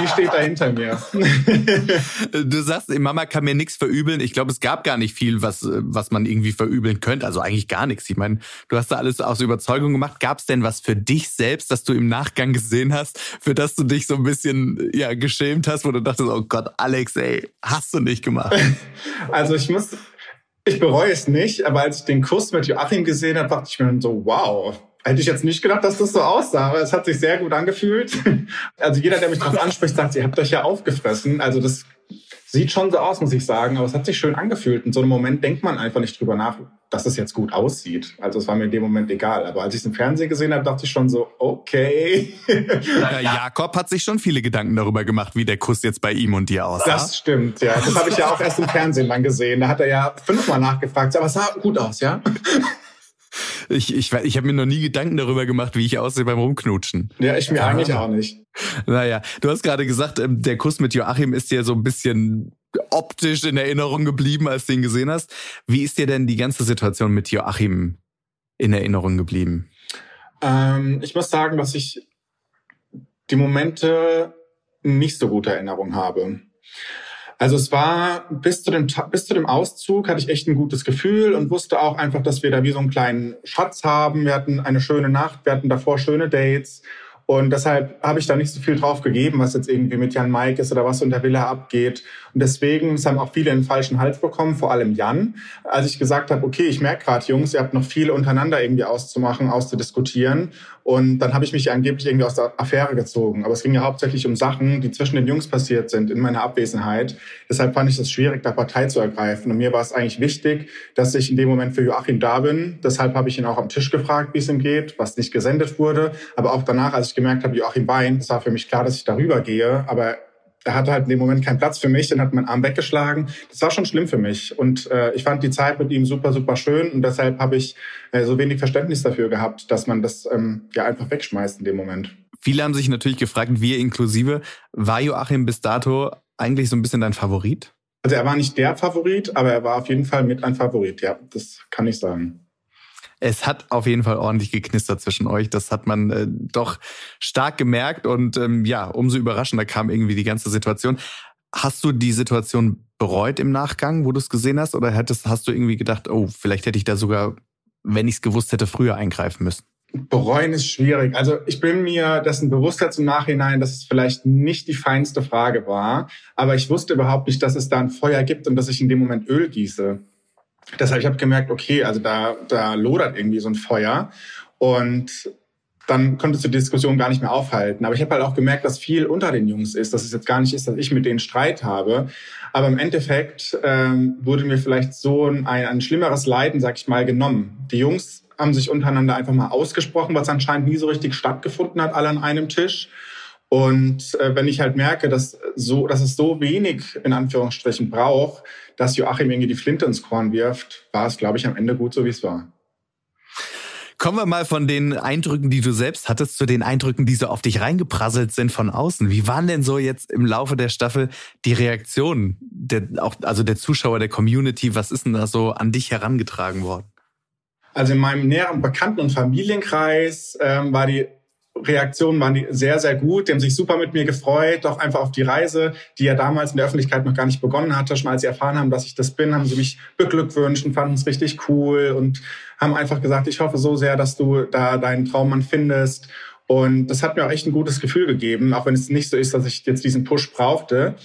die steht da hinter mir. du sagst, Mama kann mir nichts verübeln. Ich glaube, es gab gar nicht viel, was, was man irgendwie verübeln könnte. Also eigentlich gar nichts. Ich meine, du hast da alles aus Überzeugung gemacht. Gab es denn was für dich selbst, das du im Nachgang gesehen hast, für das du dich so ein bisschen ja, geschämt hast, wo du dachtest, oh Gott, Alex, ey, hast du nicht gemacht? Also ich muss, ich bereue es nicht, aber als ich den Kuss mit Joachim gesehen habe, dachte ich mir so, wow, Hätte ich jetzt nicht gedacht, dass das so aussah, aber es hat sich sehr gut angefühlt. Also jeder, der mich darauf anspricht, sagt, ihr habt euch ja aufgefressen. Also das sieht schon so aus, muss ich sagen, aber es hat sich schön angefühlt. In so einem Moment denkt man einfach nicht drüber nach, dass es jetzt gut aussieht. Also es war mir in dem Moment egal. Aber als ich es im Fernsehen gesehen habe, dachte ich schon so, okay. Ja, Jakob hat sich schon viele Gedanken darüber gemacht, wie der Kuss jetzt bei ihm und dir aussah. Das stimmt, ja. Das habe ich ja auch erst im Fernsehen dann gesehen. Da hat er ja fünfmal nachgefragt, aber es sah gut aus, ja? Ich, ich, ich habe mir noch nie Gedanken darüber gemacht, wie ich aussehe beim Rumknutschen. Ja, ich mir ja. eigentlich auch nicht. Naja, du hast gerade gesagt, ähm, der Kuss mit Joachim ist dir so ein bisschen optisch in Erinnerung geblieben, als du ihn gesehen hast. Wie ist dir denn die ganze Situation mit Joachim in Erinnerung geblieben? Ähm, ich muss sagen, dass ich die Momente nicht so gute Erinnerung habe. Also es war bis zu dem bis zu dem Auszug hatte ich echt ein gutes Gefühl und wusste auch einfach, dass wir da wie so einen kleinen Schatz haben. Wir hatten eine schöne Nacht, wir hatten davor schöne Dates und deshalb habe ich da nicht so viel drauf gegeben, was jetzt irgendwie mit Jan Mike ist oder was in der Villa abgeht. Und deswegen es haben auch viele einen falschen Hals bekommen, vor allem Jan. Als ich gesagt habe, okay, ich merke gerade, Jungs, ihr habt noch viel untereinander irgendwie auszumachen, auszudiskutieren. Und dann habe ich mich angeblich irgendwie aus der Affäre gezogen. Aber es ging ja hauptsächlich um Sachen, die zwischen den Jungs passiert sind in meiner Abwesenheit. Deshalb fand ich es schwierig, da Partei zu ergreifen. Und mir war es eigentlich wichtig, dass ich in dem Moment für Joachim da bin. Deshalb habe ich ihn auch am Tisch gefragt, wie es ihm geht, was nicht gesendet wurde. Aber auch danach, als ich gemerkt habe, Joachim weint, es war für mich klar, dass ich darüber gehe. Aber er hatte halt in dem Moment keinen Platz für mich, dann hat mein Arm weggeschlagen. Das war schon schlimm für mich. Und äh, ich fand die Zeit mit ihm super, super schön. Und deshalb habe ich äh, so wenig Verständnis dafür gehabt, dass man das ähm, ja einfach wegschmeißt in dem Moment. Viele haben sich natürlich gefragt, wir inklusive, war Joachim bis dato eigentlich so ein bisschen dein Favorit? Also er war nicht der Favorit, aber er war auf jeden Fall mit ein Favorit, ja, das kann ich sagen es hat auf jeden Fall ordentlich geknistert zwischen euch. Das hat man äh, doch stark gemerkt und ähm, ja, umso überraschender kam irgendwie die ganze Situation. Hast du die Situation bereut im Nachgang, wo du es gesehen hast, oder hättest, hast du irgendwie gedacht, oh, vielleicht hätte ich da sogar, wenn ich es gewusst hätte, früher eingreifen müssen? Bereuen ist schwierig. Also ich bin mir dessen bewusst jetzt im Nachhinein, dass es vielleicht nicht die feinste Frage war, aber ich wusste überhaupt nicht, dass es da ein Feuer gibt und dass ich in dem Moment Öl gieße. Deshalb ich habe gemerkt, okay, also da, da lodert irgendwie so ein Feuer. Und dann konntest du die Diskussion gar nicht mehr aufhalten. Aber ich habe halt auch gemerkt, dass viel unter den Jungs ist, dass es jetzt gar nicht ist, dass ich mit denen Streit habe. Aber im Endeffekt ähm, wurde mir vielleicht so ein, ein schlimmeres Leiden, sag ich mal, genommen. Die Jungs haben sich untereinander einfach mal ausgesprochen, was anscheinend nie so richtig stattgefunden hat, alle an einem Tisch. Und äh, wenn ich halt merke, dass, so, dass es so wenig in Anführungsstrichen braucht, dass Joachim irgendwie die Flinte ins Korn wirft, war es, glaube ich, am Ende gut so, wie es war. Kommen wir mal von den Eindrücken, die du selbst hattest, zu den Eindrücken, die so auf dich reingeprasselt sind von außen. Wie waren denn so jetzt im Laufe der Staffel die Reaktionen der, auch, also der Zuschauer, der Community? Was ist denn da so an dich herangetragen worden? Also in meinem näheren Bekannten- und Familienkreis ähm, war die Reaktionen waren sehr, sehr gut. Die haben sich super mit mir gefreut, auch einfach auf die Reise, die ja damals in der Öffentlichkeit noch gar nicht begonnen hatte. Schon als sie erfahren haben, dass ich das bin, haben sie mich beglückwünscht und fanden es richtig cool und haben einfach gesagt, ich hoffe so sehr, dass du da deinen Traummann findest. Und das hat mir auch echt ein gutes Gefühl gegeben, auch wenn es nicht so ist, dass ich jetzt diesen Push brauchte.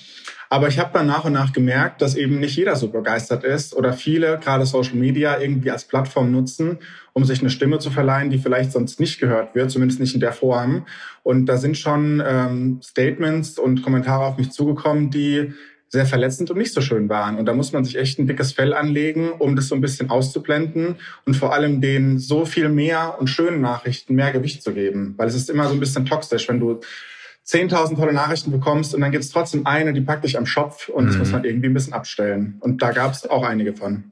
Aber ich habe dann nach und nach gemerkt, dass eben nicht jeder so begeistert ist oder viele, gerade Social Media, irgendwie als Plattform nutzen, um sich eine Stimme zu verleihen, die vielleicht sonst nicht gehört wird, zumindest nicht in der Form. Und da sind schon ähm, Statements und Kommentare auf mich zugekommen, die sehr verletzend und nicht so schön waren. Und da muss man sich echt ein dickes Fell anlegen, um das so ein bisschen auszublenden und vor allem den so viel mehr und schönen Nachrichten mehr Gewicht zu geben. Weil es ist immer so ein bisschen toxisch, wenn du 10.000 tolle Nachrichten bekommst und dann gibt es trotzdem eine, die packt dich am Schopf und das muss mhm. man irgendwie ein bisschen abstellen. Und da gab es auch einige von.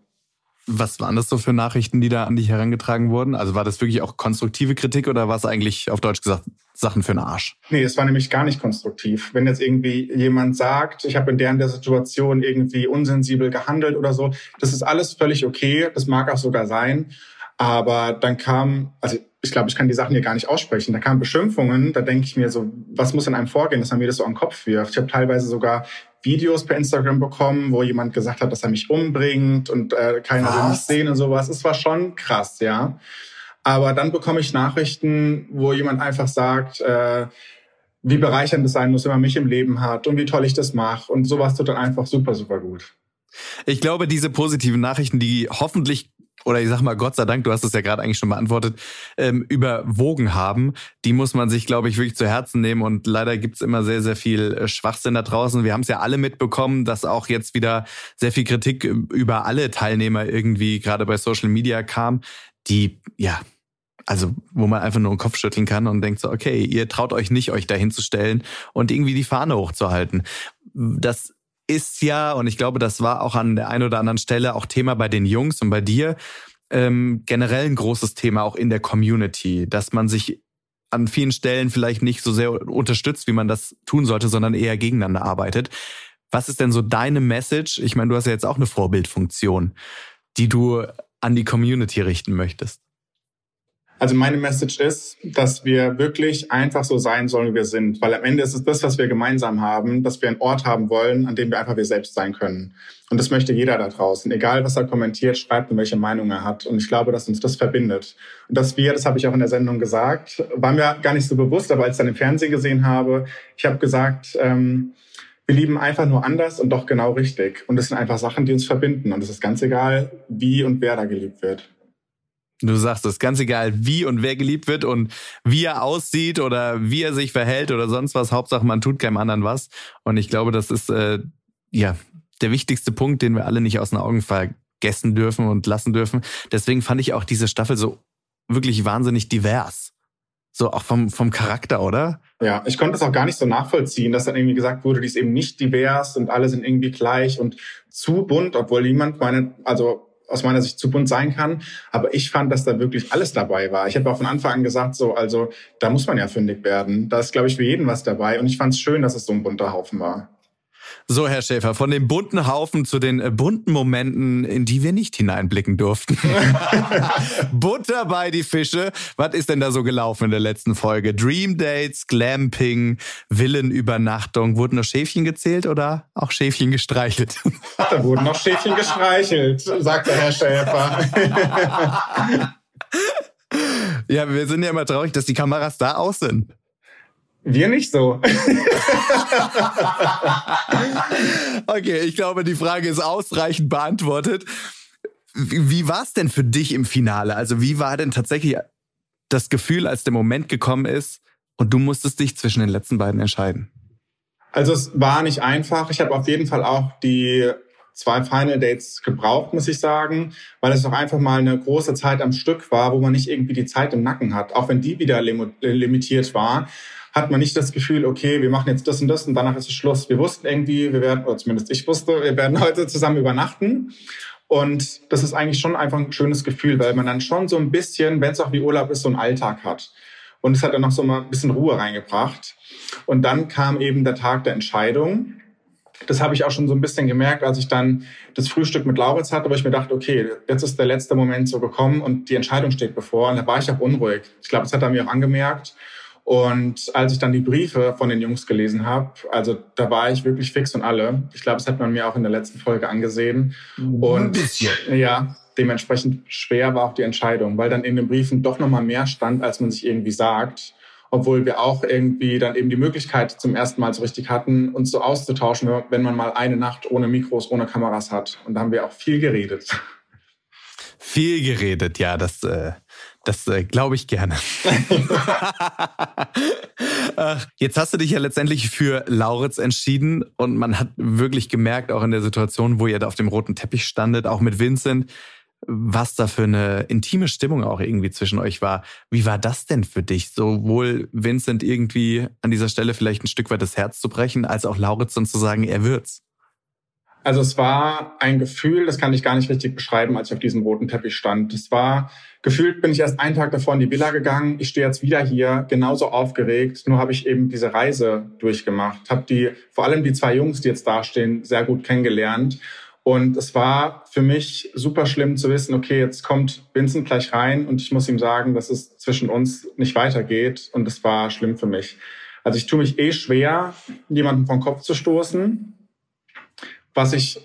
Was waren das so für Nachrichten, die da an dich herangetragen wurden? Also war das wirklich auch konstruktive Kritik oder war es eigentlich auf Deutsch gesagt Sachen für den Arsch? Nee, es war nämlich gar nicht konstruktiv. Wenn jetzt irgendwie jemand sagt, ich habe in der, in der Situation irgendwie unsensibel gehandelt oder so, das ist alles völlig okay, das mag auch sogar sein. Aber dann kam, also ich glaube, ich kann die Sachen hier gar nicht aussprechen. Da kamen Beschimpfungen, da denke ich mir so, was muss in einem vorgehen, dass man mir das so an den Kopf wirft. Ich habe teilweise sogar Videos per Instagram bekommen, wo jemand gesagt hat, dass er mich umbringt und äh, keiner will mich sehen und sowas. Es war schon krass, ja. Aber dann bekomme ich Nachrichten, wo jemand einfach sagt, äh, wie bereichernd es sein muss, wenn man mich im Leben hat und wie toll ich das mache. Und sowas tut dann einfach super, super gut. Ich glaube, diese positiven Nachrichten, die hoffentlich oder ich sag mal Gott sei Dank, du hast es ja gerade eigentlich schon beantwortet, ähm, überwogen haben, die muss man sich, glaube ich, wirklich zu Herzen nehmen. Und leider gibt's immer sehr, sehr viel äh, Schwachsinn da draußen. Wir haben es ja alle mitbekommen, dass auch jetzt wieder sehr viel Kritik über alle Teilnehmer irgendwie gerade bei Social Media kam, die, ja, also wo man einfach nur den Kopf schütteln kann und denkt so, okay, ihr traut euch nicht, euch dahin zu stellen und irgendwie die Fahne hochzuhalten. Das ist ja, und ich glaube, das war auch an der einen oder anderen Stelle auch Thema bei den Jungs und bei dir, ähm, generell ein großes Thema auch in der Community, dass man sich an vielen Stellen vielleicht nicht so sehr unterstützt, wie man das tun sollte, sondern eher gegeneinander arbeitet. Was ist denn so deine Message? Ich meine, du hast ja jetzt auch eine Vorbildfunktion, die du an die Community richten möchtest. Also meine Message ist, dass wir wirklich einfach so sein sollen, wie wir sind. Weil am Ende ist es das, was wir gemeinsam haben, dass wir einen Ort haben wollen, an dem wir einfach wir selbst sein können. Und das möchte jeder da draußen. Egal, was er kommentiert, schreibt und welche Meinung er hat. Und ich glaube, dass uns das verbindet. Und dass wir, das habe ich auch in der Sendung gesagt, war mir gar nicht so bewusst, aber als ich dann im Fernsehen gesehen habe, ich habe gesagt, ähm, wir lieben einfach nur anders und doch genau richtig. Und das sind einfach Sachen, die uns verbinden. Und es ist ganz egal, wie und wer da geliebt wird. Du sagst es, ganz egal, wie und wer geliebt wird und wie er aussieht oder wie er sich verhält oder sonst was. Hauptsache, man tut keinem anderen was. Und ich glaube, das ist äh, ja der wichtigste Punkt, den wir alle nicht aus den Augen vergessen dürfen und lassen dürfen. Deswegen fand ich auch diese Staffel so wirklich wahnsinnig divers. So auch vom, vom Charakter, oder? Ja, ich konnte es auch gar nicht so nachvollziehen, dass dann irgendwie gesagt wurde, die ist eben nicht divers und alle sind irgendwie gleich und zu bunt, obwohl niemand meine, also aus meiner Sicht zu bunt sein kann. Aber ich fand, dass da wirklich alles dabei war. Ich habe auch von Anfang an gesagt, so, also da muss man ja fündig werden. Da ist, glaube ich, für jeden was dabei. Und ich fand es schön, dass es so ein bunter Haufen war. So, Herr Schäfer, von dem bunten Haufen zu den äh, bunten Momenten, in die wir nicht hineinblicken durften. Butter bei die Fische. Was ist denn da so gelaufen in der letzten Folge? Dream Dates, Glamping, Villenübernachtung. Wurden noch Schäfchen gezählt oder auch Schäfchen gestreichelt? da wurden noch Schäfchen gestreichelt, sagt der Herr Schäfer. ja, wir sind ja immer traurig, dass die Kameras da aus sind. Wir nicht so. okay, ich glaube, die Frage ist ausreichend beantwortet. Wie, wie war es denn für dich im Finale? Also wie war denn tatsächlich das Gefühl, als der Moment gekommen ist und du musstest dich zwischen den letzten beiden entscheiden? Also es war nicht einfach. Ich habe auf jeden Fall auch die zwei Final Dates gebraucht, muss ich sagen, weil es auch einfach mal eine große Zeit am Stück war, wo man nicht irgendwie die Zeit im Nacken hat, auch wenn die wieder limitiert war hat man nicht das Gefühl, okay, wir machen jetzt das und das und danach ist es Schluss. Wir wussten irgendwie, wir werden, oder zumindest ich wusste, wir werden heute zusammen übernachten. Und das ist eigentlich schon einfach ein schönes Gefühl, weil man dann schon so ein bisschen, wenn es auch wie Urlaub ist, so einen Alltag hat. Und es hat dann noch so mal ein bisschen Ruhe reingebracht. Und dann kam eben der Tag der Entscheidung. Das habe ich auch schon so ein bisschen gemerkt, als ich dann das Frühstück mit Lauritz hatte, aber ich mir dachte, okay, jetzt ist der letzte Moment so gekommen und die Entscheidung steht bevor. Und da war ich auch unruhig. Ich glaube, das hat er mir auch angemerkt. Und als ich dann die Briefe von den Jungs gelesen habe, also da war ich wirklich fix und alle. Ich glaube, das hat man mir auch in der letzten Folge angesehen. Und ja, dementsprechend schwer war auch die Entscheidung, weil dann in den Briefen doch nochmal mehr stand, als man sich irgendwie sagt. Obwohl wir auch irgendwie dann eben die Möglichkeit zum ersten Mal so richtig hatten, uns so auszutauschen, wenn man mal eine Nacht ohne Mikros, ohne Kameras hat. Und da haben wir auch viel geredet. Viel geredet, ja, das, äh, das äh, glaube ich gerne. Jetzt hast du dich ja letztendlich für Lauritz entschieden und man hat wirklich gemerkt, auch in der Situation, wo ihr da auf dem roten Teppich standet, auch mit Vincent, was da für eine intime Stimmung auch irgendwie zwischen euch war. Wie war das denn für dich, sowohl Vincent irgendwie an dieser Stelle vielleicht ein Stück weit das Herz zu brechen, als auch Lauritz dann zu sagen, er wird's? Also es war ein Gefühl, das kann ich gar nicht richtig beschreiben, als ich auf diesem roten Teppich stand. Es war gefühlt, bin ich erst einen Tag davor in die Villa gegangen. Ich stehe jetzt wieder hier, genauso aufgeregt. Nur habe ich eben diese Reise durchgemacht, habe die vor allem die zwei Jungs, die jetzt dastehen, sehr gut kennengelernt. Und es war für mich super schlimm zu wissen, okay, jetzt kommt Vincent gleich rein und ich muss ihm sagen, dass es zwischen uns nicht weitergeht. Und es war schlimm für mich. Also ich tue mich eh schwer, jemanden vom Kopf zu stoßen was ich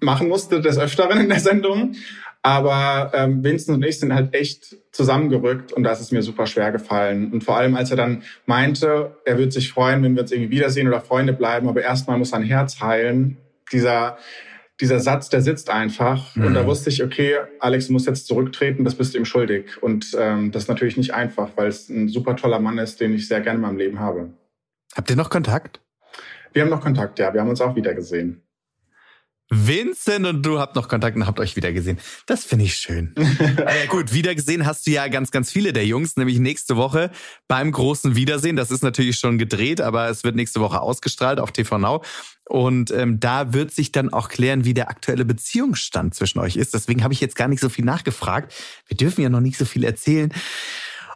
machen musste des Öfteren in der Sendung. Aber ähm, Vincent und ich sind halt echt zusammengerückt und das ist mir super schwer gefallen. Und vor allem, als er dann meinte, er würde sich freuen, wenn wir uns irgendwie wiedersehen oder Freunde bleiben, aber erstmal muss sein Herz heilen. Dieser, dieser Satz, der sitzt einfach. Mhm. Und da wusste ich, okay, Alex muss jetzt zurücktreten, das bist du ihm schuldig. Und ähm, das ist natürlich nicht einfach, weil es ein super toller Mann ist, den ich sehr gerne in meinem Leben habe. Habt ihr noch Kontakt? Wir haben noch Kontakt, ja. Wir haben uns auch wieder gesehen. Vincent und du habt noch Kontakt und habt euch wieder gesehen. Das finde ich schön. ja, gut, wiedergesehen hast du ja ganz, ganz viele der Jungs, nämlich nächste Woche beim großen Wiedersehen. Das ist natürlich schon gedreht, aber es wird nächste Woche ausgestrahlt auf TV Now. Und ähm, da wird sich dann auch klären, wie der aktuelle Beziehungsstand zwischen euch ist. Deswegen habe ich jetzt gar nicht so viel nachgefragt. Wir dürfen ja noch nicht so viel erzählen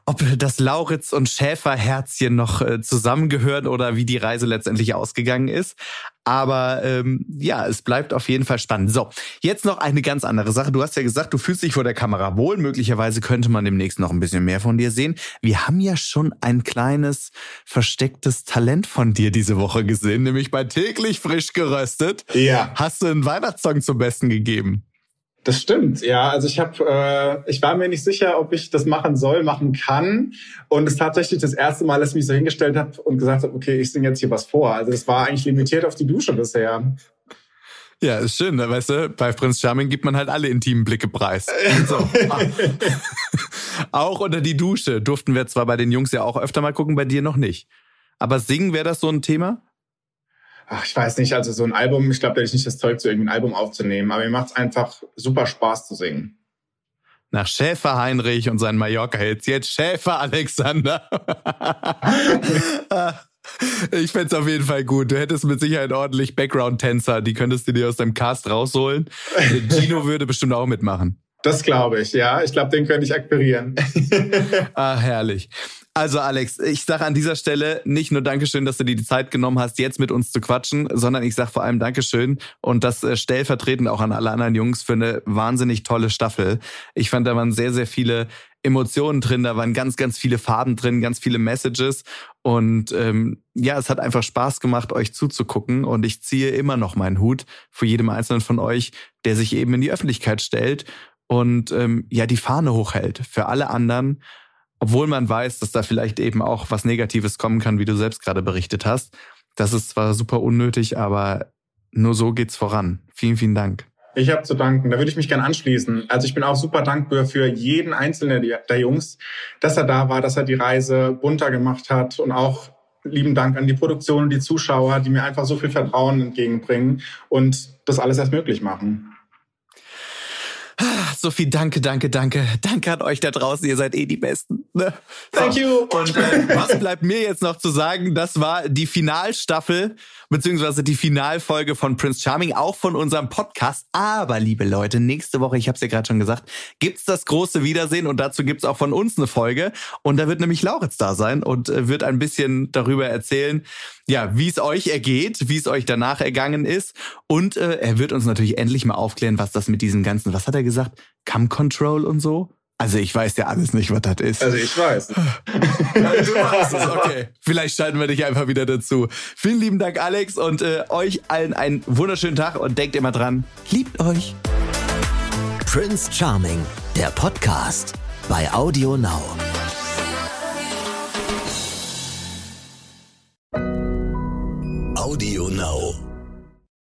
ob das Lauritz und Schäferherzchen noch äh, zusammengehören oder wie die Reise letztendlich ausgegangen ist. Aber ähm, ja, es bleibt auf jeden Fall spannend. So, jetzt noch eine ganz andere Sache. Du hast ja gesagt, du fühlst dich vor der Kamera wohl. Möglicherweise könnte man demnächst noch ein bisschen mehr von dir sehen. Wir haben ja schon ein kleines verstecktes Talent von dir diese Woche gesehen, nämlich bei täglich frisch geröstet. Ja. Hast du einen Weihnachtssong zum Besten gegeben? Das stimmt, ja. Also ich habe, äh, ich war mir nicht sicher, ob ich das machen soll, machen kann. Und es ist tatsächlich das erste Mal, dass ich mich so hingestellt habe und gesagt habe, okay, ich singe jetzt hier was vor. Also es war eigentlich limitiert auf die Dusche bisher. Ja, ist schön, ne? weißt du, bei Prinz Charming gibt man halt alle intimen Blicke preis. So. auch unter die Dusche durften wir zwar bei den Jungs ja auch öfter mal gucken, bei dir noch nicht. Aber singen wäre das so ein Thema? Ach, ich weiß nicht, also so ein Album, ich glaube, da hätte ich nicht das Zeug, so irgendwie ein Album aufzunehmen, aber mir macht es einfach super Spaß zu singen. Nach Schäfer Heinrich und seinen Mallorca-Hits, jetzt Schäfer Alexander. ich fände auf jeden Fall gut. Du hättest mit Sicherheit ordentlich Background-Tänzer, die könntest du dir aus deinem Cast rausholen. Gino würde bestimmt auch mitmachen. Das glaube ich, ja. Ich glaube, den könnte ich akquirieren. ah, herrlich. Also Alex, ich sage an dieser Stelle nicht nur Dankeschön, dass du dir die Zeit genommen hast, jetzt mit uns zu quatschen, sondern ich sage vor allem Dankeschön und das äh, stellvertretend auch an alle anderen Jungs für eine wahnsinnig tolle Staffel. Ich fand, da waren sehr, sehr viele Emotionen drin, da waren ganz, ganz viele Farben drin, ganz viele Messages und ähm, ja, es hat einfach Spaß gemacht, euch zuzugucken und ich ziehe immer noch meinen Hut vor jedem einzelnen von euch, der sich eben in die Öffentlichkeit stellt und ähm, ja die Fahne hochhält für alle anderen obwohl man weiß, dass da vielleicht eben auch was Negatives kommen kann, wie du selbst gerade berichtet hast. Das ist zwar super unnötig, aber nur so geht's voran. Vielen, vielen Dank. Ich habe zu danken. Da würde ich mich gern anschließen. Also ich bin auch super dankbar für jeden einzelnen der Jungs, dass er da war, dass er die Reise bunter gemacht hat und auch lieben Dank an die Produktion und die Zuschauer, die mir einfach so viel Vertrauen entgegenbringen und das alles erst möglich machen. Sophie, danke, danke, danke. Danke an euch da draußen. Ihr seid eh die Besten. Ne? Thank you. Und äh, was bleibt mir jetzt noch zu sagen? Das war die Finalstaffel beziehungsweise die Finalfolge von Prince Charming, auch von unserem Podcast. Aber, liebe Leute, nächste Woche, ich habe es ja gerade schon gesagt, gibt's das große Wiedersehen und dazu gibt's auch von uns eine Folge. Und da wird nämlich Lauritz da sein und äh, wird ein bisschen darüber erzählen, ja, wie es euch ergeht, wie es euch danach ergangen ist. Und äh, er wird uns natürlich endlich mal aufklären, was das mit diesem ganzen, was hat er gesagt, Cam Control und so also ich weiß ja alles nicht, was das ist. Also ich weiß. Also du weißt es, okay. Vielleicht schalten wir dich einfach wieder dazu. Vielen lieben Dank, Alex, und äh, euch allen einen wunderschönen Tag und denkt immer dran, liebt euch. Prince Charming, der Podcast bei Audio Now. Audio Now.